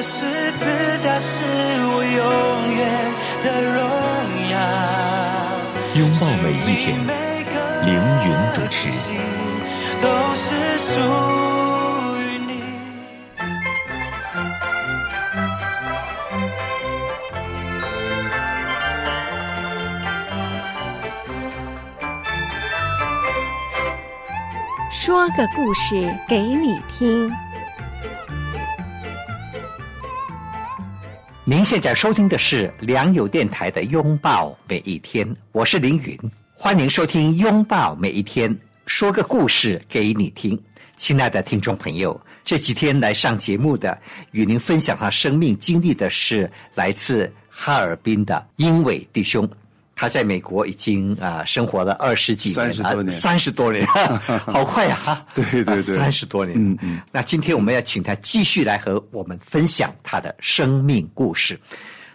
的十字架是我永远的荣耀。拥抱每一天，凌云主持。都是属于你。说个故事给你听。您现在收听的是良友电台的《拥抱每一天》，我是凌云，欢迎收听《拥抱每一天》，说个故事给你听。亲爱的听众朋友，这几天来上节目的，与您分享他生命经历的是来自哈尔滨的英伟弟兄。他在美国已经啊、生活了二十几年，三十多年三十多年，好快呀、哈对对对三十多年，嗯嗯。那今天我们要请他继续来和我们分享他的生命故事。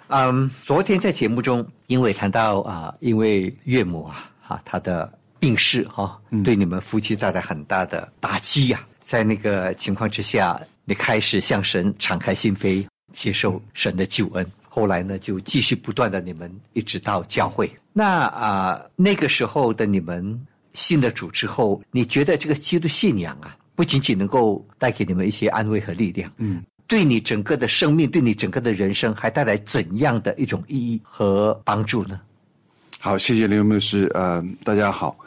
嗯，昨天在节目中，因为谈到啊、因为岳母啊，啊，她的病逝哈、对你们夫妻带来很大的打击呀、在那个情况之下，你开始向神敞开心扉，接受神的救恩。后来呢，就继续不断的你们一直到教会。那啊、那个时候的你们信了主之后，你觉得这个基督信仰啊，不仅仅能够带给你们一些安慰和力量，嗯，对你整个的生命，对你整个的人生，还带来怎样的一种意义和帮助呢？好，谢谢林牧师。呃，大家好。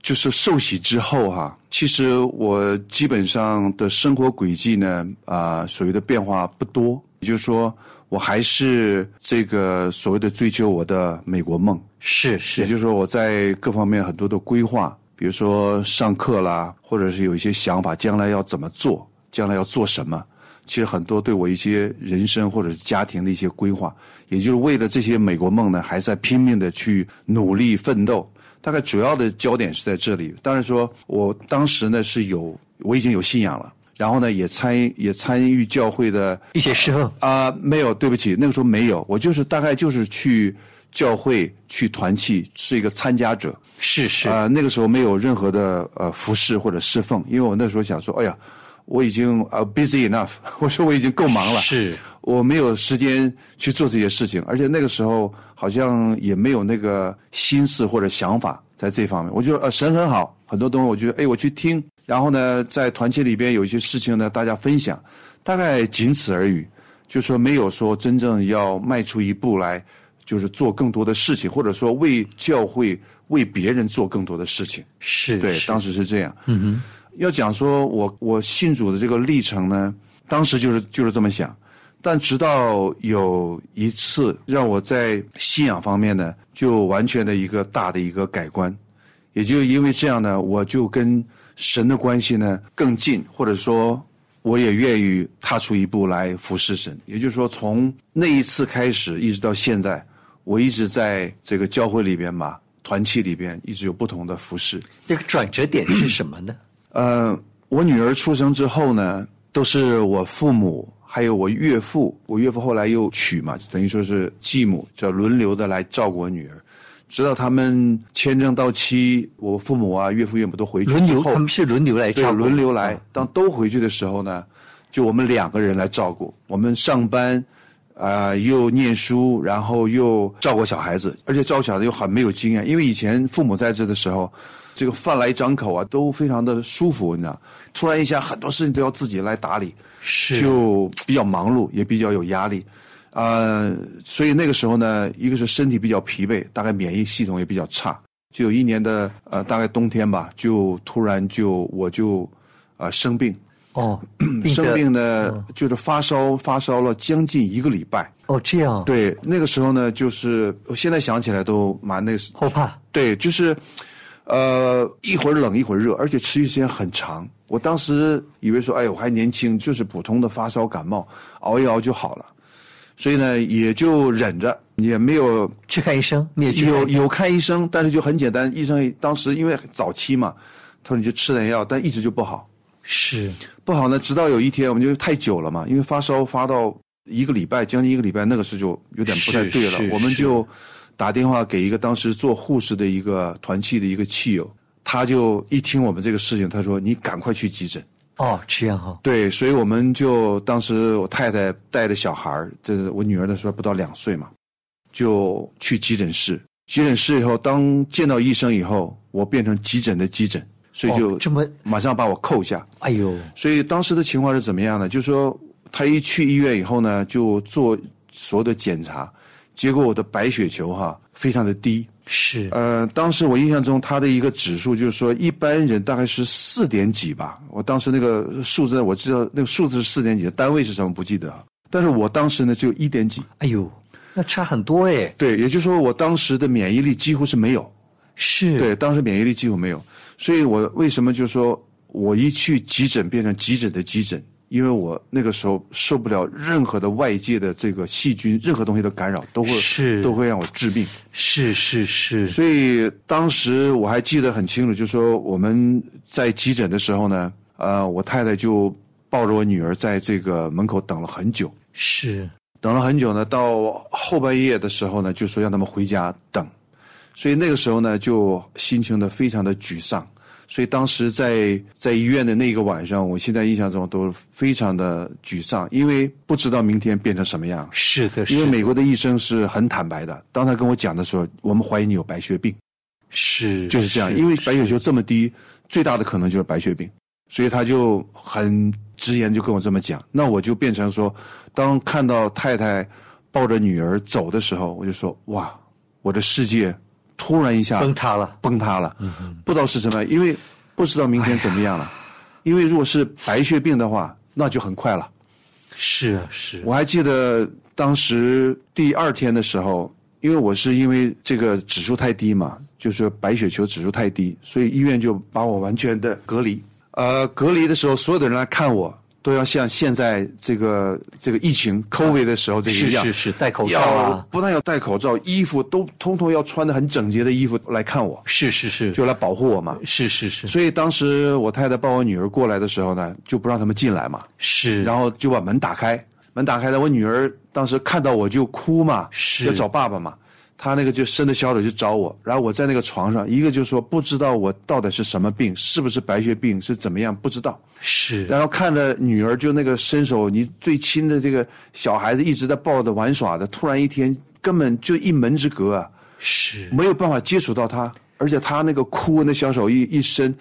就是受洗之后哈、其实我基本上的生活轨迹呢，啊、所谓的变化不多。也就是说，我还是这个所谓的追求我的美国梦。是是也，就是说，我在各方面很多的规划，比如说上课啦，或者是有一些想法，将来要怎么做，将来要做什么。其实很多对我一些人生或者是家庭的一些规划，也就是为了这些美国梦呢，还在拼命的去努力奋斗。大概主要的焦点是在这里。当然说，我当时呢是有我已经有信仰了，然后呢也参也参与教会的一些侍奉，啊、没有，对不起，那个时候没有，我就是大概就是去教会去团契，是一个参加者。是是，啊、那个时候没有任何的呃服侍或者侍奉，因为我那时候想说，哎呀，我已经呃 busy enough，我说我已经够忙了，是。我没有时间去做这些事情，而且那个时候好像也没有那个心思或者想法在这方面。我觉得呃神很好，很多东西我觉得哎我去听，然后呢在团契里边有一些事情呢大家分享，大概仅此而已，就说没有说真正要迈出一步来，就是做更多的事情，或者说为教会为别人做更多的事情。是对当时是这样。嗯哼，要讲说我我信主的这个历程呢，当时就是就是这么想，但直到有一次让我在信仰方面呢，就完全的一个大的一个改观，也就因为这样呢，我就跟神的关系呢更近，或者说。我也愿意踏出一步来服侍神，也就是说，从那一次开始，一直到现在，我一直在这个教会里边吧，团契里边一直有不同的服侍。这个转折点是什么呢？呃，我女儿出生之后呢，都是我父母还有我岳父，我岳父后来又娶嘛，等于说是继母，叫轮流的来照顾我女儿，直到他们签证到期，我父母啊、岳父岳母都回去轮流，之后他们是轮流来对照顾，轮流来啊。当都回去的时候呢，就我们两个人来照顾。我们上班，啊、又念书，然后又照顾小孩子，而且照顾小孩子又很没有经验，因为以前父母在这的时候，这个饭来张口啊，都非常的舒服，你知道。突然一下，很多事情都要自己来打理，是就比较忙碌，也比较有压力。呃，所以那个时候呢，一个是身体比较疲惫，大概免疫系统也比较差。就有一年的呃，大概冬天吧，就突然就我就呃生病，哦，生病的呢就是发烧，发烧了将近一个礼拜。哦，这样对，那个时候呢，就是我现在想起来都蛮那后怕对，就是，呃，一会儿冷一会儿热，而且持续时间很长。我当时以为说，哎，我还年轻，就是普通的发烧感冒，熬一熬就好了。所以呢，也就忍着，也没有去看医生，你也去有有看医生，但是就很简单，医生当时因为早期嘛，他说你就吃点药，但一直就不好，是。不好呢，直到有一天我们就太久了嘛，因为发烧发到一个礼拜，将近一个礼拜，那个时候就有点不太对了。我们就打电话给一个当时做护士的一个团契的一个亲友，他就一听我们这个事情，他说你赶快去急诊。哦，这样哈，对，所以我们就当时我太太带着小孩儿，这我女儿那时候不到两岁嘛，就去急诊室。急诊室以后，当见到医生以后，我变成急诊的急诊，所以就哦这么马上把我扣下。哎呦，所以当时的情况是怎么样呢？就是说他一去医院以后呢，就做所有的检查，结果我的白血球哈非常的低。是呃，当时我印象中他的一个指数就是说，一般人大概是四点几吧。我当时那个数字我知道，那个数字是四点几，单位是什么不记得。但是我当时呢只有一点几，哎呦，那差很多哎，对，也就是说我当时的免疫力几乎是没有，是，对，当时免疫力几乎没有。所以我为什么就说我一去急诊变成急诊的急诊，因为我那个时候受不了任何的外界的这个细菌、任何东西的干扰，都会是。都会让我治病。是是是，所以当时我还记得很清楚，就是说我们在急诊的时候呢，呃，我太太就抱着我女儿在这个门口等了很久，是。等了很久呢，到后半夜的时候呢，就说让他们回家等，所以那个时候呢，就心情的非常的沮丧。所以当时在在医院的那个晚上，我现在印象中都非常的沮丧，因为不知道明天变成什么样。是的，因为美国的医生是很坦白的，当他跟我讲的时候，我们怀疑你有白血病。是就是这样，因为白血球这么低，最大的可能就是白血病，所以他就很直言就跟我这么讲。那我就变成说，当看到太太抱着女儿走的时候，我就说哇，我的世界突然一下崩塌了，崩塌了，不知道是什么，因为不知道明天怎么样了。因为如果是白血病的话，那就很快了。是啊是，我还记得当时第二天的时候，因为我是因为这个指数太低嘛，就是白血球指数太低，所以医院就把我完全的隔离。呃，隔离的时候，所有的人来看我，都要像现在这个这个疫情 COVID 的时候这个是一样，是是，戴口罩啊，不但要戴口罩，衣服都通通要穿的很整洁的衣服来看我，是是是，就来保护我嘛。是是是。所以当时我太太抱我女儿过来的时候呢，就不让他们进来嘛。是，然后就把门打开，门打开了，我女儿当时看到我就哭嘛，是。要找爸爸嘛，她那个就伸着小手去找我，然后我在那个床上，一个就说不知道我到底是什么病，是不是白血病，是怎么样不知道，是。然后看着女儿就那个伸手，你最亲的这个小孩子一直在抱着玩耍的，突然一天根本就一门之隔啊，是。没有办法接触到他，而且他那个哭，那小手一一伸，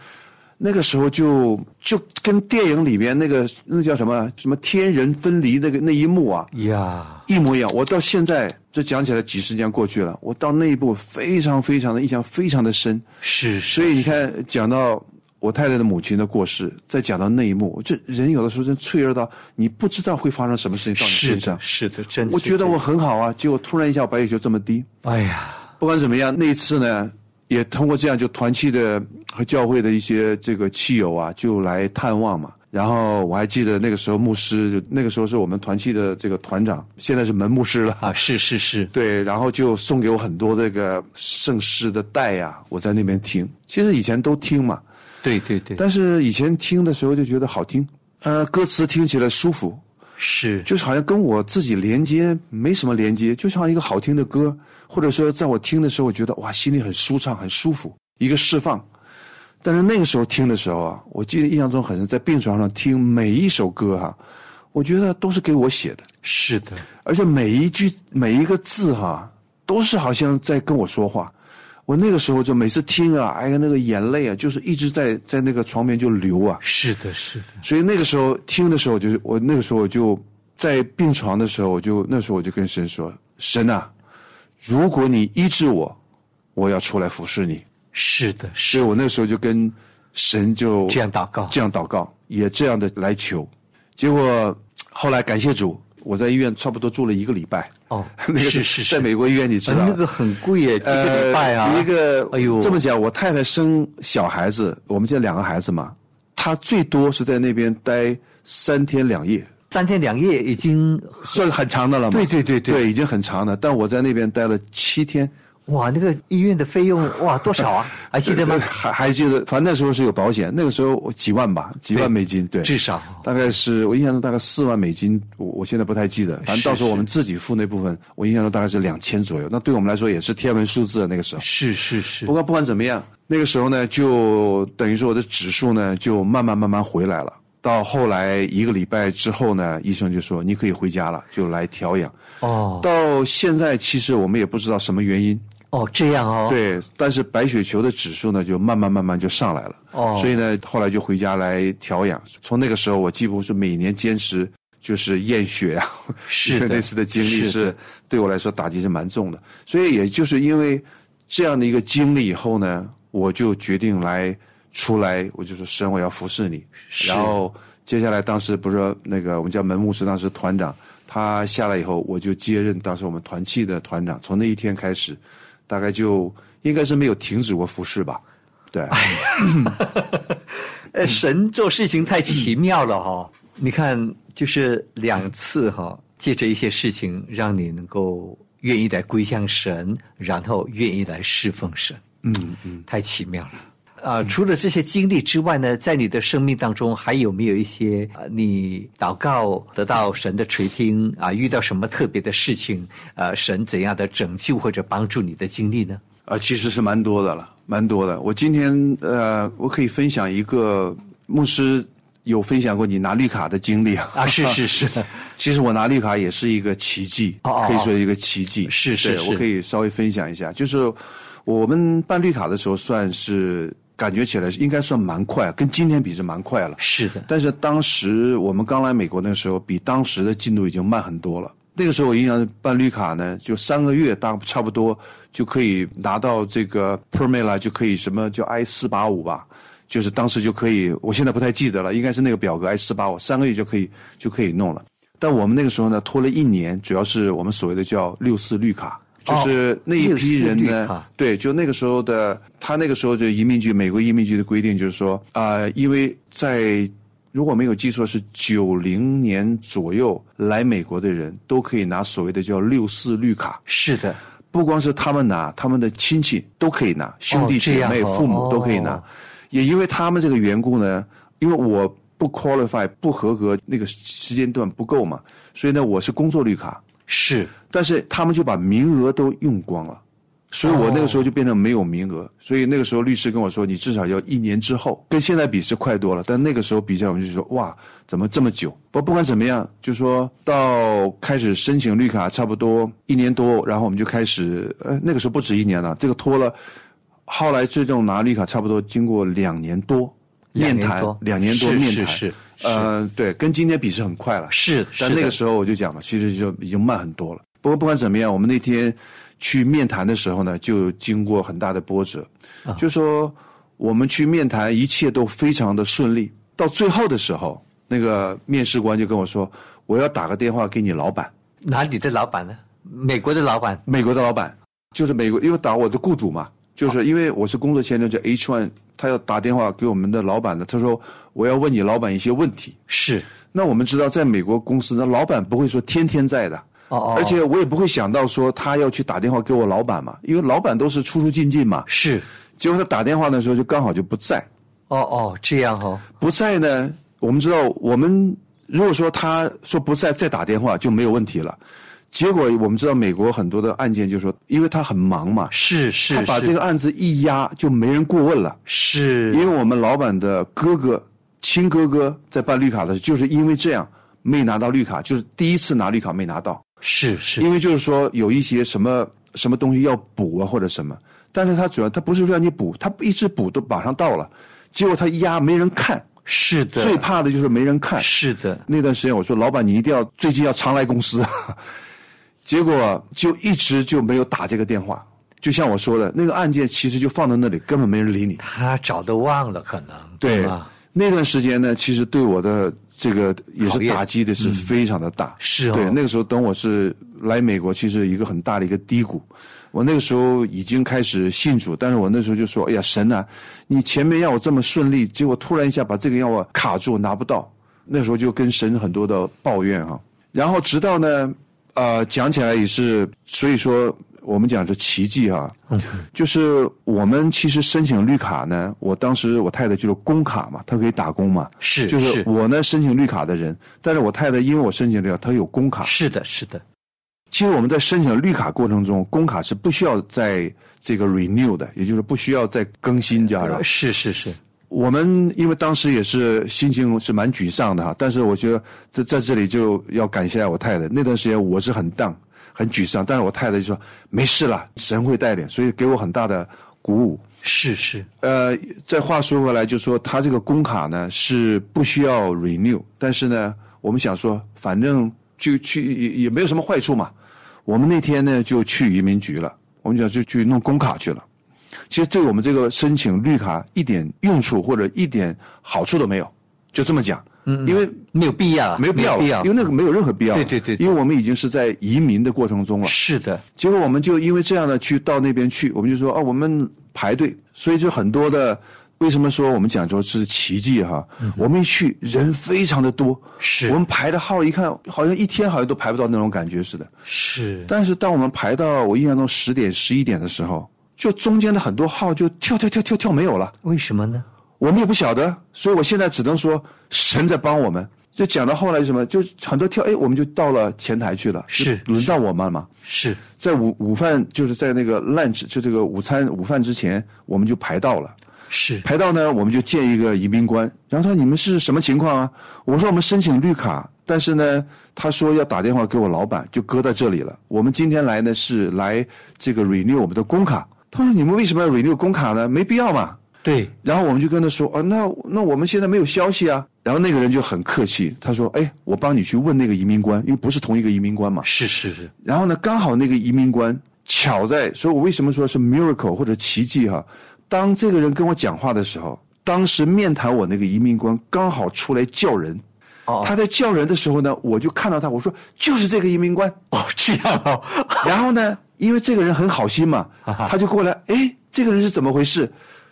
那个时候就就跟电影里面那个那叫什么什么天人分离那个那一幕啊呀，一模一样。我到现在这讲起来几十年过去了，我到那一步非常非常的印象非常的深。是所以你看，讲到我太太的母亲的过世，再讲到那一幕，这人有的时候真脆弱到你不知道会发生什么事情到你身上的，。是的，真的我觉得我，很好啊，结果突然一下我白血球这么低。哎呀，不管怎么样，那一次呢，也通过这样就团契的和教会的一些这个亲友啊，就来探望嘛。然后我还记得那个时候牧师，就那个时候是我们团契的这个团长，现在是门牧师了。啊，是是是，对，然后就送给我很多这个圣诗的带呀、我在那边听。其实以前都听嘛，对对对，但是以前听的时候就觉得好听，呃，歌词听起来舒服，是就是好像跟我自己连接没什么连接，就像一个好听的歌，或者说在我听的时候，我觉得哇，心里很舒畅、很舒服，一个释放。但是那个时候听的时候啊，我记得印象中很深，在病床上听每一首歌哈、我觉得都是给我写的，是的，而且每一句每一个字哈、都是好像在跟我说话。我那个时候就每次听啊，哎呀，那个眼泪啊，就是一直在在那个床边就流啊。是的，是的，所以那个时候听的时候，就是我那个时候我就在病床的时候，我就那时候我就跟神说：“神啊，如果你医治我，我要出来服侍你。是的，”所是以我那时候就跟神就这样祷告，这样祷告，也这样的来求。结果后来感谢主，我在医院差不多住了一个礼拜。哦 那个是是是在美国医院，你知道、呃那个很贵耶，一个礼拜啊，呃、一个哎呦，这么讲，我太太生小孩子，我们现在两个孩子嘛，她最多是在那边待三天两夜，三天两夜已经算很长的了嘛？对对对对对，已经很长的。但我在那边待了七天，哇，那个医院的费用哇多少啊？还记得吗？还还记得，反正那时候是有保险，那个时候几万吧，几万美金，对，至少大概是我印象中大概四万美金，我我现在不太记得，反正到时候我们自己付那部分，我印象中大概是两千左右，那对我们来说也是天文数字啊，那个时候。是是是不过不管怎么样，那个时候呢，就等于说我的指数呢就慢慢慢慢回来了。到后来一个礼拜之后呢，医生就说你可以回家了，就来调养。哦到现在其实我们也不知道什么原因，哦这样哦，对，但是白血球的指数呢就慢慢慢慢就上来了。哦所以呢，后来就回家来调养。从那个时候，我几乎是每年坚持就是验血啊，是的 那次的经历是是对我来说打击是蛮重的。所以也就是因为这样的一个经历以后呢，我就决定来出来，我就说神，我要服侍你。然后接下来，当时不是说那个我们叫门牧师，当时团长他下来以后，我就接任当时我们团契的团长。从那一天开始，大概就应该是没有停止过服侍吧。对，呃，神做事情太奇妙了哈、你看，就是两次哈、借着一些事情，让你能够愿意来归向神，然后愿意来侍奉神。嗯嗯。太奇妙了。呃，除了这些经历之外呢，在你的生命当中，还有没有一些呃，你祷告得到神的垂听啊、遇到什么特别的事情，呃，神怎样的拯救或者帮助你的经历呢？啊，其实是蛮多的了，蛮多的。我今天呃，我可以分享一个牧师有分享过你拿绿卡的经历啊。啊，是是是，其实我拿绿卡也是一个奇迹，哦哦可以说一个奇迹。是是是我可以稍微分享一下，就是我们办绿卡的时候，算是感觉起来应该算蛮快，跟今天比是蛮快了。是的，但是当时我们刚来美国那时候，比当时的进度已经慢很多了。那个时候我印象办绿卡呢，就三个月大差不多就可以拿到这个 permit 了，就可以什么叫 I 四八五吧，就是当时就可以，我现在不太记得了，应该是那个表格 I 四八五，三个月就可以就可以弄了。但我们那个时候呢，拖了一年，主要是我们所谓的叫六四绿卡，就是那一批人呢，卡对，就那个时候的，他那个时候就移民局，美国移民局的规定就是说，啊、因为在如果没有记错是九零年左右来美国的人都可以拿所谓的叫六四绿卡，是的，不光是他们拿，他们的亲戚都可以拿，兄弟姐妹、哦父母都可以拿。哦也因为他们这个缘故呢，因为我不 qualify 不合格，那个时间段不够嘛，所以呢，我是工作绿卡。是但是他们就把名额都用光了，所以我那个时候就变成没有名额。所以那个时候律师跟我说，你至少要一年之后，跟现在比是快多了。但那个时候比较，我们就说哇，怎么这么久？不不管怎么样，就说到开始申请绿卡，差不多一年多，然后我们就开始，呃，那个时候不止一年了，这个拖了。后来最终拿绿卡，差不多经过两年多面谈两年多，面谈，是是是呃，对，跟今天比是很快了。是，但那个时候我就讲嘛，其实就已经慢很多了。不过不管怎么样，我们那天去面谈的时候呢，就经过很大的波折，啊就说我们去面谈，一切都非常的顺利。到最后的时候，那个面试官就跟我说：“我要打个电话给你老板，哪里的老板呢？美国的老板美国的老板，就是美国，因为打我的雇主嘛，就是因为我是工作签证叫 H one，他要打电话给我们的老板的，他说我要问你老板一些问题。是那我们知道，在美国公司，那老板不会说天天在的。”哦哦，而且我也不会想到说他要去打电话给我老板嘛，因为老板都是出出进进嘛。是结果他打电话的时候就刚好就不在，哦哦这样哦，不在呢，我们知道我们如果说他说不在再打电话就没有问题了。结果我们知道美国很多的案件就是说，因为他很忙嘛，是是他把这个案子一压就没人过问了。是。因为我们老板的哥哥、亲哥哥在办绿卡的时候，就是因为这样没拿到绿卡，就是第一次拿绿卡没拿到。是是。因为就是说有一些什么什么东西要补啊或者什么，但是他主要他不是让你补，他一直补都马上到了，结果他一压没人看，是的，最怕的就是没人看。是的，那段时间我说老板你一定要最近要常来公司，结果就一直就没有打这个电话。就像我说的，那个案件其实就放在那里，根本没人理你。他早都忘了，可能对吧？那段时间呢，其实对我的这个也是打击的是非常的大。是哦对，那个时候等我是来美国，其实一个很大的一个低谷。我那个时候已经开始信主，但是我那时候就说：“哎呀，神啊，你前面让我这么顺利，结果突然一下把这个让我卡住，拿不到。”那时候就跟神很多的抱怨哈、然后直到呢，呃，讲起来也是，所以说我们讲是奇迹哈、就是我们其实申请绿卡呢，我当时我太太就是工卡嘛，她可以打工嘛，是就是是。我呢申请绿卡的人，但是我太太因为我申请绿卡，她有工卡。是的，是的，其实我们在申请绿卡过程中，工卡是不需要在这个 renew 的，也就是不需要再更新家长。是是是，我们因为当时也是心情是蛮沮丧的哈，但是我觉得在在这里就要感谢我太太。那段时间我是很 down 很沮丧，但是我太太就说没事了，神会带领，所以给我很大的鼓舞。是是，呃，再话说回来，就说他这个工卡呢是不需要 renew，但是呢，我们想说，反正就去也也没有什么坏处嘛。我们那天呢就去移民局了，我们讲就去弄工卡去了。其实对我们这个申请绿卡一点用处或者一点好处都没有，就这么讲。嗯，因为没有必要啊，没有必要了，必要因为那个没有任何必要对对对因为我们已经是在移民的过程中了。是的，结果我们就因为这样的，去到那边去，我们就说啊，我们排队，所以就很多的。为什么说我们讲说是奇迹哈？我们一去人非常的多，是我们排的号一看，好像一天好像都排不到那种感觉似的。是但是当我们排到我印象中十点十一点的时候，就中间的很多号就跳跳跳跳跳没有了，为什么呢？我们也不晓得，所以我现在只能说神在帮我们。就讲到后来是什么，就很多跳，哎，我们就到了前台去了，是轮到我们了嘛。是在午午饭就是在那个 lunch 就这个午餐午饭之前，我们就排到了。是排到呢，我们就见一个移民官，然后他说你们是什么情况啊？我说我们申请绿卡，但是呢，他说要打电话给我老板，就搁在这里了。我们今天来呢是来这个 renew 我们的工卡。他说你们为什么要 renew 工卡呢？没必要嘛。对，然后我们就跟他说，哦，那那我们现在没有消息啊。然后那个人就很客气，他说，哎，我帮你去问那个移民官，因为不是同一个移民官嘛。是是是，然后呢，刚好那个移民官巧在，所以我为什么说是 miracle 或者奇迹哈？当这个人跟我讲话的时候，当时面谈我那个移民官刚好出来叫人，哦他在叫人的时候呢，我就看到他，我说就是这个移民官。哦这样哦，然后呢，因为这个人很好心嘛，他就过来，哎，这个人是怎么回事？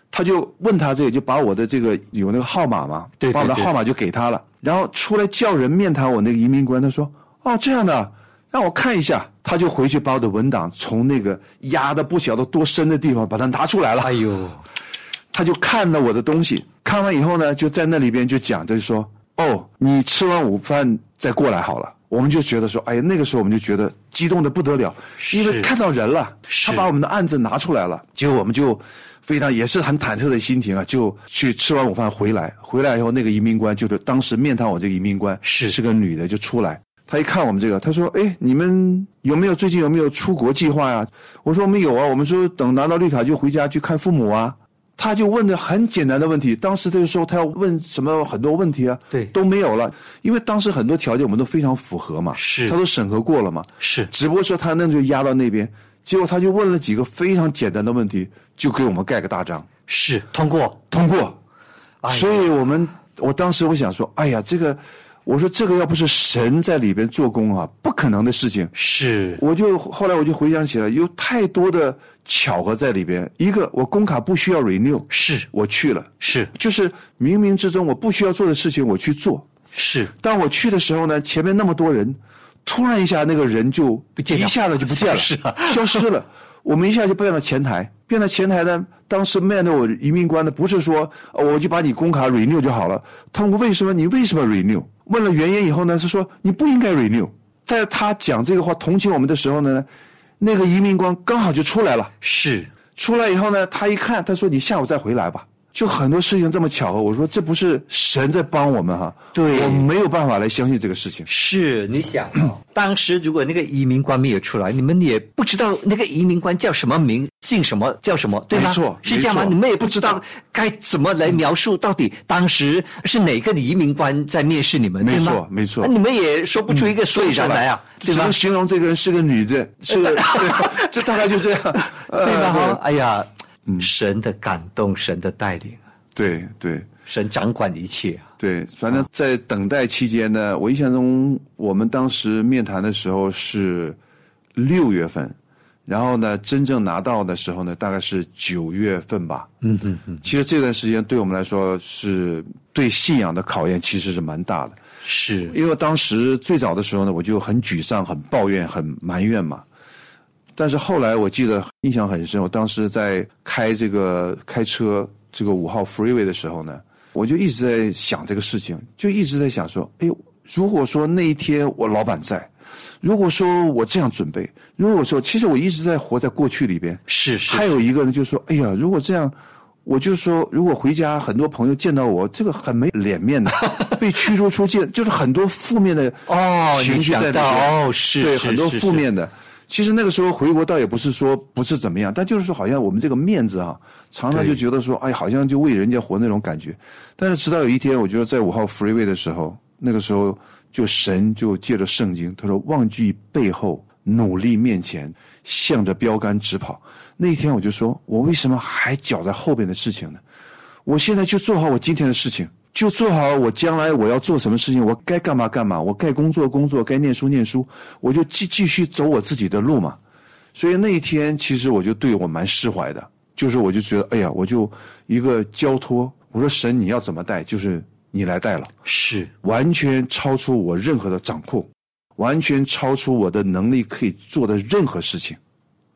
他就问他这个，就把我的这个有那个号码嘛，对对对把我的号码就给他了。然后出来叫人面谈我那个移民官，他说：“哦，这样的，让我看一下。”他就回去把我的文档从那个压的不晓得多深的地方把它拿出来了。哎呦，他就看了我的东西，看完以后呢，就在那里边就讲，就是说，哦，你吃完午饭再过来好了。我们就觉得说，哎呀，那个时候我们就觉得激动的不得了，因为看到人了，他把我们的案子拿出来了，结果我们就非常也是很忐忑的心情啊，就去吃完午饭回来，回来以后那个移民官就是当时面谈我这个移民官是是个女的，就出来。他一看我们这个，他说：“哎，你们有没有最近有没有出国计划呀？”我说：“我们有啊，我们说等拿到绿卡就回家去看父母啊。”他就问的很简单的问题，当时他就说他要问什么很多问题啊，对。都没有了，因为当时很多条件我们都非常符合嘛，是。他都审核过了嘛，是。只不过说他那就压到那边，结果他就问了几个非常简单的问题，就给我们盖个大章，是通过，通过。哎所以我们我当时我想说，哎呀，这个，我说这个要不是神在里边做工啊，不可能的事情。是我就后来我就回想起来，有太多的巧合在里边。一个，我工卡不需要 renew，是我去了，是就是冥冥之中我不需要做的事情我去做。是，当我去的时候呢，前面那么多人，突然一下那个人就见一下子就不见了 消失了。我们一下就变到前台，变到前台呢，当时面对我移民官的不是说呃我就把你工卡 renew 就好了，他们为什么你为什么 renew？问了原因以后呢，是说你不应该 renew。在他讲这个话同情我们的时候呢，那个移民官刚好就出来了。是出来以后呢，他一看，他说：“你下午再回来吧。”就很多事情这么巧合，我说这不是神在帮我们哈？对我没有办法来相信这个事情。是，你想哦，当时如果那个移民官没有出来，你们也不知道那个移民官叫什么名，姓什么，叫什么，对吗？没错是这样吗？你们也不知道该怎么来描述到底当时是哪个移民官在面试你们，没错没错你们也说不出一个所以然来啊，对吧只能？形容这个人是个女的，是个，对这大概就这样，呃对吧？哎呀，神的感动，神的带领啊，对对，神掌管一切啊。对，反正在等待期间呢，我印象中我们当时面谈的时候是六月份，然后呢，真正拿到的时候呢，大概是九月份吧。嗯嗯嗯，其实这段时间对我们来说是对信仰的考验，其实是蛮大的。是因为当时最早的时候呢，我就很沮丧、很抱怨、很埋怨嘛。但是后来我记得印象很深，我当时在开这个开车这个五号 freeway 的时候呢，我就一直在想这个事情，就一直在想说，哎呦，如果说那一天我老板在，如果说我这样准备，如果说其实我一直在活在过去里边，是是，还有一个呢，就是说，哎呀，如果这样，我就说，如果回家很多朋友见到我，这个很没脸面的，被驱逐出境，就是很多负面的哦，情绪在里你想到哦，是对，是很多负面的。其实那个时候回国倒也不是说不是怎么样，但就是说好像我们这个面子啊，常常就觉得说，哎，好像就为人家活那种感觉。但是直到有一天，我觉得在五号 freeway 的时候，那个时候就神就借着圣经，他说忘记背后，努力面前，向着标杆直跑。那一天我就说，我为什么还搅在后边的事情呢？我现在就做好我今天的事情，就做好我将来我要做什么事情，我该干嘛干嘛，我该工作工作，该念书念书，我就继继续走我自己的路嘛。所以那一天，其实我就对我蛮释怀的，就是我就觉得，哎呀，我就一个交托，我说神你要怎么带，就是你来带了，是。完全超出我任何的掌控，完全超出我的能力可以做的任何事情，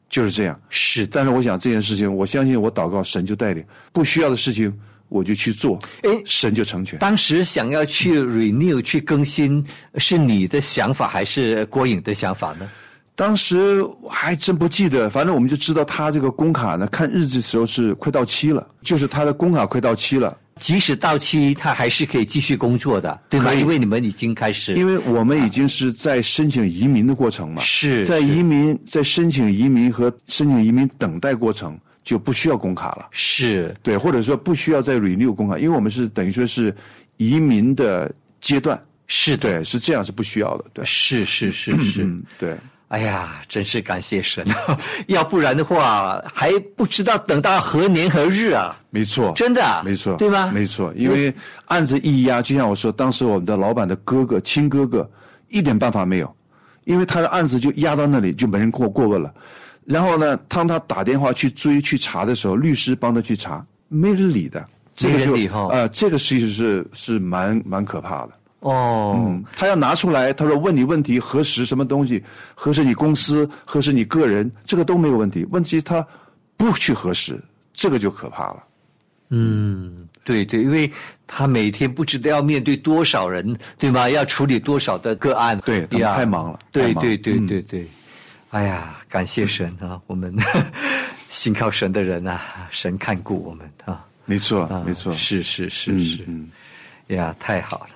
就是这样。是，但是我想这件事情，我相信我祷告神就带领，不需要的事情我就去做，哎神就成全。当时想要去 renew 去更新，是你的想法还是郭颖的想法呢？当时我还真不记得，反正我们就知道他这个工卡呢，看日子的时候是快到期了，就是他的工卡快到期了，即使到期，他还是可以继续工作的，对吗？因为你们已经开始，因为我们已经是在申请移民的过程嘛，是在移民在申请移民和申请移民等待过程就不需要工卡了。是。对，或者说不需要再 renew 工卡，因为我们是等于说是移民的阶段，是的，对，是这样是不需要的，对，是是是是。嗯，对，哎呀，真是感谢神，要不然的话还不知道等到何年何日啊！没错，真的啊？没错，对吧没错，因为案子一压，就像我说，当时我们的老板的哥哥亲哥哥一点办法没有，因为他的案子就压到那里，就没人过过问了。然后呢，当他打电话去追去查的时候，律师帮他去查，没人理的，这个就呃，这个其实是是蛮蛮可怕的。哦，嗯，他要拿出来，他说问你问题，核实什么东西，核实你公司，核实你个人，这个都没有问题。问题他不去核实，这个就可怕了。嗯，对对，因为他每天不知道要面对多少人，对吗？要处理多少的个案，对他们呀太忙了对对对嗯对对，哎呀，感谢神啊！我们 信靠神的人啊，神看顾我们啊。没错，啊，没错，是是是嗯是，嗯呀，太好了。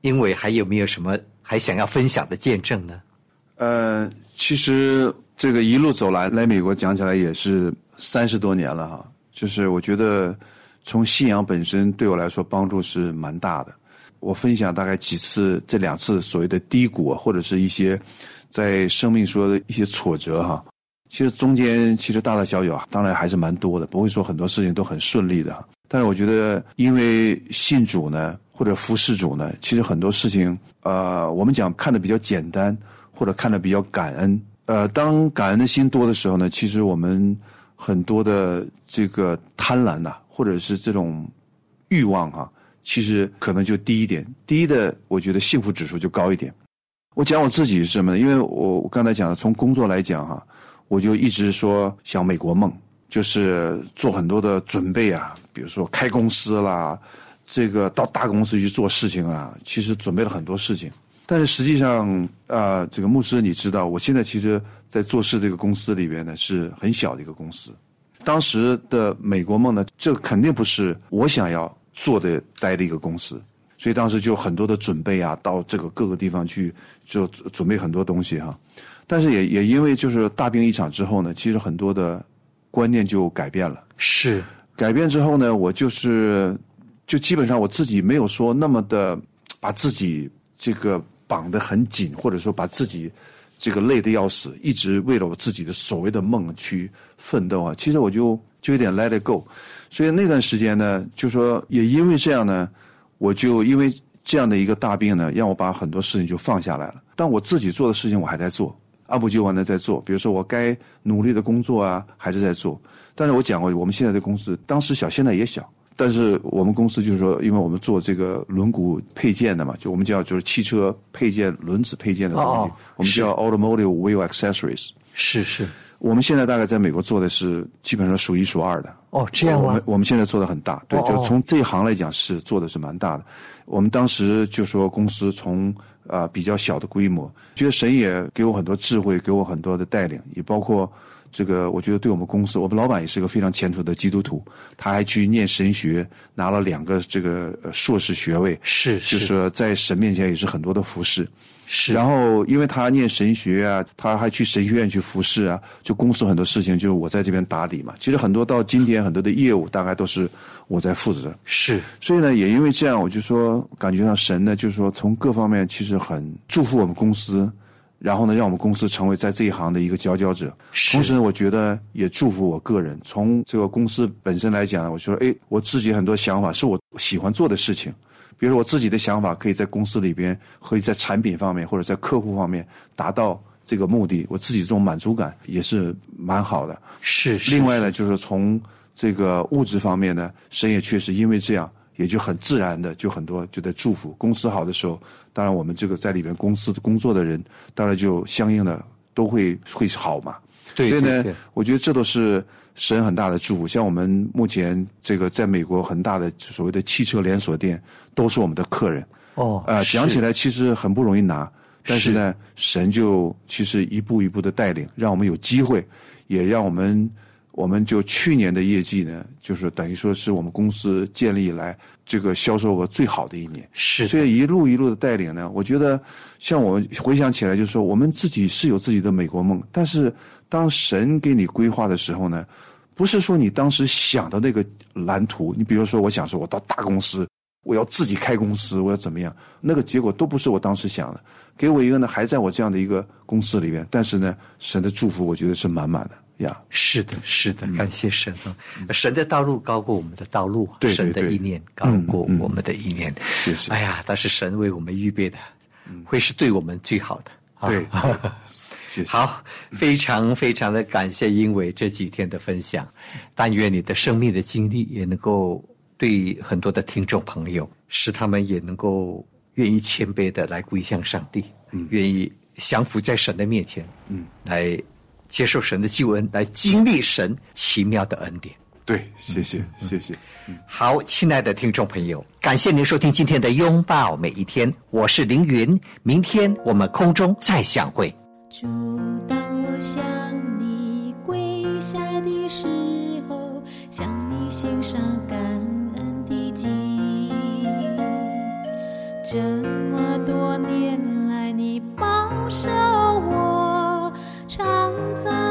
因为还有没有什么还想要分享的见证呢？呃，其实这个一路走来，来美国讲起来也是三十多年了哈。就是我觉得从信仰本身对我来说帮助是蛮大的。我分享大概几次，这两次所谓的低谷啊，或者是一些在生命说的一些挫折哈。其实中间其实大大小小啊，当然还是蛮多的，不会说很多事情都很顺利的。但是我觉得，因为信主呢，或者服侍主呢，其实很多事情，呃，我们讲看的比较简单，或者看的比较感恩。呃，当感恩的心多的时候呢，其实我们很多的这个贪婪呐、或者是这种欲望哈、其实可能就低一点，低的我觉得幸福指数就高一点。我讲我自己是什么呢？因为我我刚才讲的，从工作来讲哈、我就一直说想美国梦，就是做很多的准备啊，比如说开公司啦，这个到大公司去做事情啊，其实准备了很多事情。但是实际上，啊，这个牧师，你知道，我现在其实，在做事这个公司里边呢，是很小的一个公司。当时的美国梦呢，这肯定不是我想要做的待的一个公司，所以当时就很多的准备啊，到这个各个地方去，就准备很多东西哈、但是也也因为就是大病一场之后呢，其实很多的观念就改变了。是改变之后呢，我就是就基本上我自己没有说那么的把自己这个绑得很紧，或者说把自己这个累得要死，一直为了我自己的所谓的梦去奋斗啊。其实我就就有点 let it go，所以那段时间呢，就说也因为这样呢，我就因为这样的一个大病呢，让我把很多事情就放下来了。但我自己做的事情我还在做，按部就班的在做。比如说我该努力的工作啊，还是在做。但是我讲过，我们现在的公司当时小，现在也小。但是我们公司就是说，因为我们做这个轮毂配件的嘛，就我们叫就是汽车配件、轮子配件的东西，哦我们叫 automotive wheel accessories。是是，我们现在大概在美国做的是基本上数一数二的。哦，这样吗我们？我们现在做的很大，对，哦就从这一行来讲是做的是蛮大的。我们当时就说公司从啊、比较小的规模，觉得神也给我很多智慧，给我很多的带领，也包括这个，我觉得对我们公司，我们老板也是个非常虔诚的基督徒，他还去念神学，拿了两个这个呃硕士学位，是就是说在神面前也是很多的服侍。是，然后，因为他念神学啊，他还去神学院去服侍啊，就公司很多事情就是我在这边打理嘛。其实很多到今天很多的业务大概都是我在负责。是所以呢，也因为这样，我就说感觉上神呢，就是说从各方面其实很祝福我们公司，然后呢，让我们公司成为在这一行的一个佼佼者。同时呢，我觉得也祝福我个人。从这个公司本身来讲，我说，哎，我自己很多想法是我喜欢做的事情。比如说我自己的想法，可以在公司里边，可以在产品方面或者在客户方面达到这个目的，我自己这种满足感也是蛮好的。是是，另外呢，就是从这个物质方面呢，神也确实因为这样，也就很自然的就很多就在祝福。公司好的时候，当然我们这个在里面公司工作的人，当然就相应的都会会好嘛。对所以呢我觉得这都是神很大的祝福。像我们目前这个在美国很大的所谓的汽车连锁店，都是我们的客人。哦，呃，讲起来其实很不容易拿，但是呢，神就其实一步一步的带领，让我们有机会，也让我们，我们就去年的业绩呢，就是等于说是我们公司建立以来这个销售额最好的一年。是所以一路一路的带领呢，我觉得像我们回想起来，就是说我们自己是有自己的美国梦，但是当神给你规划的时候呢，不是说你当时想的那个蓝图。你比如说，我想说我到大公司，我要自己开公司，我要怎么样，那个结果都不是我当时想的。给我一个呢，还在我这样的一个公司里边，但是呢，神的祝福我觉得是满满的呀。是的，是的，感谢神啊！神的道路高过我们的道路，对对神的意念高过我们的意念。谢谢哎呀，但是神为我们预备的，会是对我们最好的。啊对，谢谢。好，非常非常的感谢英伟这几天的分享，但愿你的生命的经历也能够对很多的听众朋友，使他们也能够愿意谦卑的来归向上帝，嗯，愿意降服在神的面前，嗯，来接受神的救恩，来经历神奇妙的恩典。对，谢谢，谢谢。好，亲爱的听众朋友，感谢您收听今天的拥抱每一天，我是凌云，明天我们空中再相会。主，当我向你跪下的时候，向你献上感恩的祭。这么多年来，你保守常在